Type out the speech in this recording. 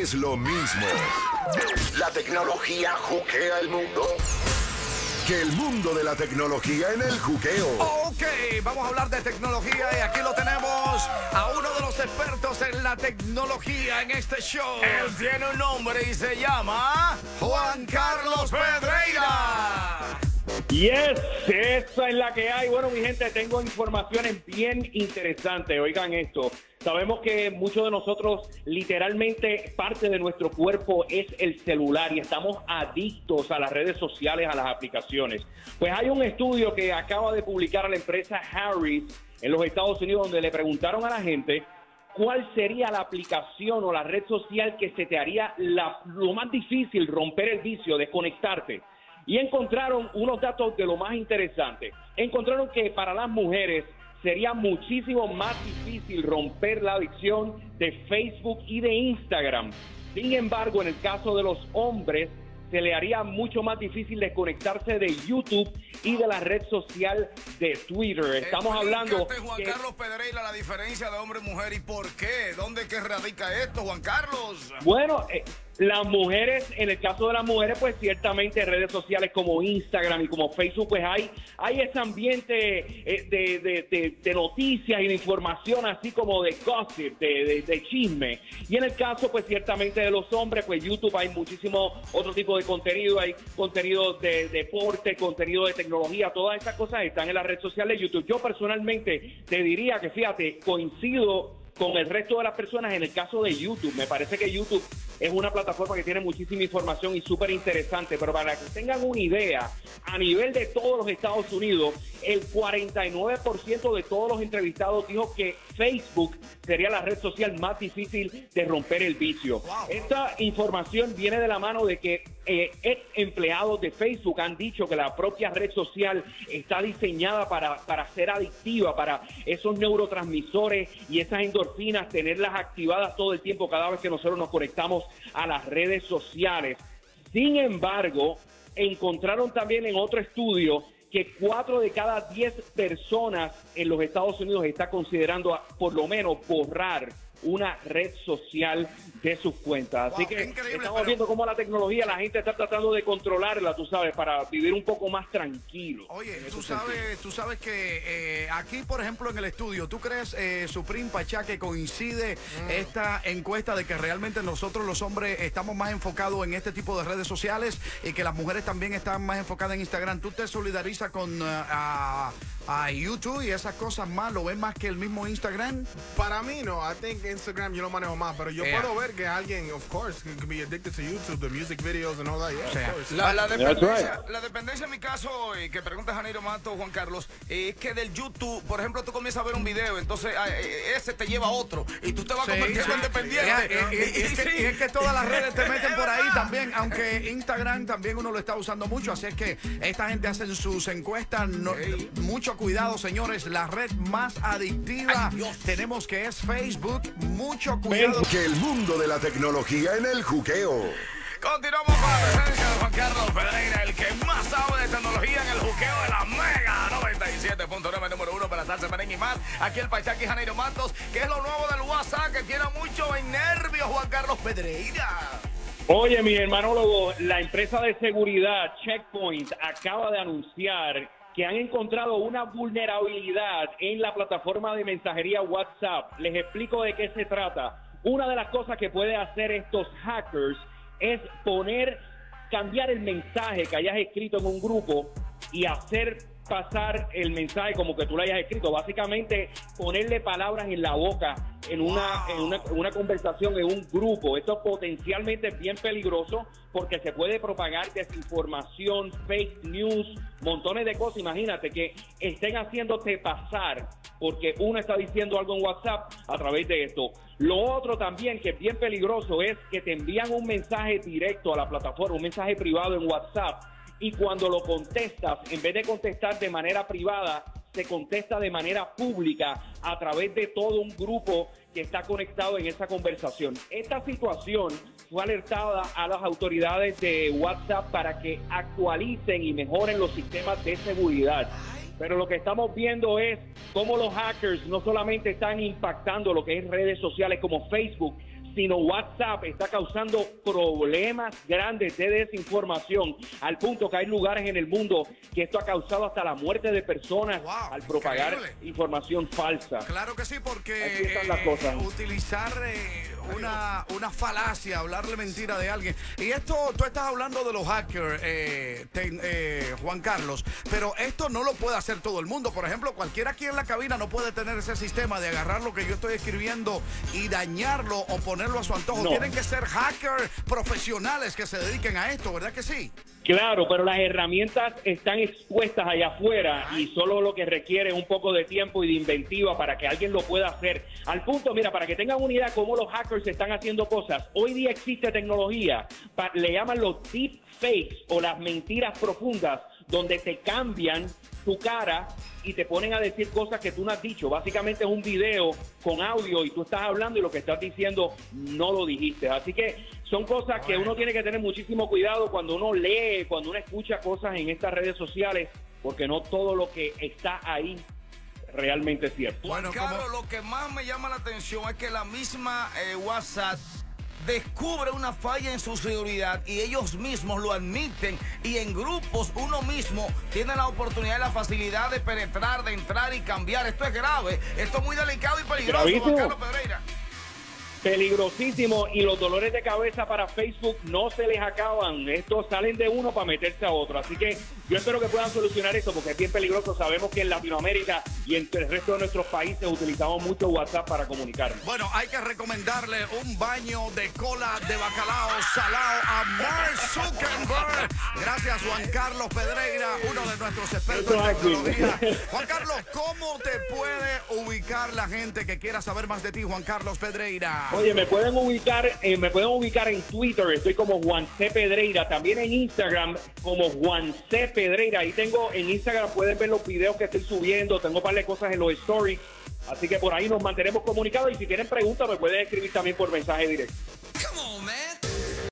es lo mismo. La tecnología juquea el mundo. Que el mundo de la tecnología en el juqueo. Ok, vamos a hablar de tecnología y aquí lo tenemos a uno de los expertos en la tecnología en este show. Él tiene un nombre y se llama Juan Carlos Pedreira. Yes, esa es la que hay. Bueno, mi gente, tengo informaciones bien interesantes. Oigan esto. Sabemos que muchos de nosotros, literalmente, parte de nuestro cuerpo es el celular y estamos adictos a las redes sociales, a las aplicaciones. Pues hay un estudio que acaba de publicar la empresa Harris en los Estados Unidos donde le preguntaron a la gente cuál sería la aplicación o la red social que se te haría lo más difícil romper el vicio, desconectarte. Y encontraron unos datos de lo más interesante. Encontraron que para las mujeres sería muchísimo más difícil romper la adicción de Facebook y de Instagram. Sin embargo, en el caso de los hombres, se le haría mucho más difícil desconectarse de YouTube y de la red social de Twitter. Estamos hablando Juan que- Carlos Pedreira, la diferencia de hombre y mujer y por qué. ¿Dónde que radica esto, Juan Carlos? Bueno, eh, las mujeres, en el caso de las mujeres, pues ciertamente redes sociales como Instagram y como Facebook, pues hay, hay ese ambiente eh, de, de- noticias y de información, así como de gossip, de, de- chisme. Y en el caso, pues ciertamente de los hombres, pues YouTube hay muchísimo otro tipo de contenido, hay contenido de deporte, contenido de tecnología, todas esas cosas están en la red social de YouTube. Yo personalmente te diría que, fíjate, coincido con el resto de las personas en el caso de YouTube. Me parece que YouTube es una plataforma que tiene muchísima información y súper interesante, pero para que tengan una idea, a nivel de todos los Estados Unidos, el 49% de todos los entrevistados dijo que Facebook sería la red social más difícil de romper el vicio. Esta información viene de la mano de que eh, ex empleados de Facebook han dicho que la propia red social está diseñada para, para ser adictiva, para esos neurotransmisores y esas endorfinas, tenerlas activadas todo el tiempo cada vez que nosotros nos conectamos a las redes sociales. Sin embargo, encontraron también en otro estudio que cuatro de cada diez personas en los Estados Unidos está considerando por lo menos borrar una red social de sus cuentas. Así Wow, que estamos pero- viendo cómo la tecnología, la gente está tratando de controlarla, tú sabes, para vivir un poco más tranquilo. Oye, tú sentido. sabes, tú sabes que eh, aquí, por ejemplo, en el estudio, ¿tú crees, eh, Supreme Pachá, que coincide esta encuesta de que realmente nosotros los hombres estamos más enfocados en este tipo de redes sociales y que las mujeres también están más enfocadas en Instagram? ¿Tú te solidarizas con a, a YouTube y esas cosas más? ¿Lo ves más que el mismo Instagram? Para mí no, I think Instagram yo lo manejo más, pero yo Yeah. puedo ver que alguien, of course, can be addicted to YouTube, the music videos and all that. Yeah, O sea, of course. La, dependencia, la dependencia en mi caso, eh, que pregunta Janeiro Mato, Juan Carlos, eh, es que del YouTube, por ejemplo, tú comienzas a ver un video, entonces ah, eh, ese te lleva a otro y tú te vas Sí, convirtiendo sí. en dependiente. Eh, eh, Y- y- es, que, sí. y es que todas las redes te meten por ahí también, aunque Instagram también uno lo está usando mucho, así es que esta gente hace sus encuestas, no- mucho cuidado señores, la red más adictiva tenemos que es Facebook, mucho cuidado. Que el mundo de la tecnología en el juqueo. Continuamos con la presencia de Juan Carlos Pedreira, el que más sabe de tecnología en el juqueo de la Mega 97.9, número uno para salsa, merengue y más. Aquí el Paisaje Janeiro Matos, que es lo nuevo del WhatsApp, que tiene mucho en nervios Juan Carlos Pedreira. Oye, mi hermanólogo, la empresa de seguridad Checkpoint acaba de anunciar que han encontrado una vulnerabilidad en la plataforma de mensajería WhatsApp. Les explico de qué se trata. Una de las cosas que puede hacer estos hackers es poner, cambiar el mensaje que hayas escrito en un grupo y hacer pasar el mensaje como que tú lo hayas escrito. Básicamente, ponerle palabras en la boca en una, en una, una conversación en un grupo. Esto potencialmente es bien peligroso porque se puede propagar desinformación, fake news, montones de cosas. Imagínate que estén haciéndote pasar porque uno está diciendo algo en WhatsApp a través de esto. Lo otro también que es bien peligroso es que te envían un mensaje directo a la plataforma, un mensaje privado en WhatsApp y cuando lo contestas, en vez de contestar de manera privada, se contesta de manera pública a través de todo un grupo que está conectado en esa conversación. Esta situación fue alertada a las autoridades de WhatsApp para que actualicen y mejoren los sistemas de seguridad. Pero lo que estamos viendo es cómo los hackers no solamente están impactando lo que es redes sociales como Facebook, sino WhatsApp está causando problemas grandes de desinformación, al punto que hay lugares en el mundo que esto ha causado hasta la muerte de personas Wow, al propagar increíble. información falsa. Claro que sí, porque Así están las eh, utilizar eh, una, una falacia, hablarle mentira de alguien. Y esto, tú estás hablando de los hackers, eh, te- eh, Juan Carlos, pero esto no lo puede hacer todo el mundo. Por ejemplo, cualquiera aquí en la cabina no puede tener ese sistema de agarrar lo que yo estoy escribiendo y dañarlo o ponerlo a su antojo. No. Tienen que ser hackers profesionales que se dediquen a esto, ¿verdad que sí? Claro, pero las herramientas están expuestas allá afuera y solo lo que requiere es un poco de tiempo y de inventiva para que alguien lo pueda hacer. Al punto, mira, para que tengan una idea cómo los hackers están haciendo cosas, hoy día existe tecnología, le llaman los deep fakes o las mentiras profundas, donde te cambian tu cara y te ponen a decir cosas que tú no has dicho. Básicamente es un video con audio y tú estás hablando y lo que estás diciendo no lo dijiste. Así que son cosas que uno tiene que tener muchísimo cuidado cuando uno lee, cuando uno escucha cosas en estas redes sociales, porque no todo lo que está ahí realmente es cierto. Bueno, Carlos, lo que más me llama la atención es que la misma eh, WhatsApp descubre una falla en su seguridad y ellos mismos lo admiten y en grupos uno mismo tiene la oportunidad y la facilidad de penetrar, de entrar y cambiar. Esto es grave, esto es muy delicado y peligroso. Carlos Pedreira. Peligrosísimo y los dolores de cabeza para Facebook no se les acaban. Estos salen de uno para meterse a otro. Así que yo espero que puedan solucionar esto porque es bien peligroso. Sabemos que en Latinoamérica y en el resto de nuestros países utilizamos mucho WhatsApp para comunicarnos. Bueno, hay que recomendarle un baño de cola de bacalao salado a Mark Zuckerberg. Gracias, Juan Carlos Pedreira, uno de nuestros expertos en tecnología. Juan Carlos, ¿cómo te puede ubicar la gente que quiera saber más de ti, Juan Carlos Pedreira? Oye, me pueden ubicar, eh, me pueden ubicar en Twitter, estoy como Juan C. Pedreira, también en Instagram como Juan C. Pedreira. Ahí tengo en Instagram, pueden ver los videos que estoy subiendo, tengo un par de cosas en los stories. Así que por ahí nos mantenemos comunicados y si tienen preguntas me pueden escribir también por mensaje directo.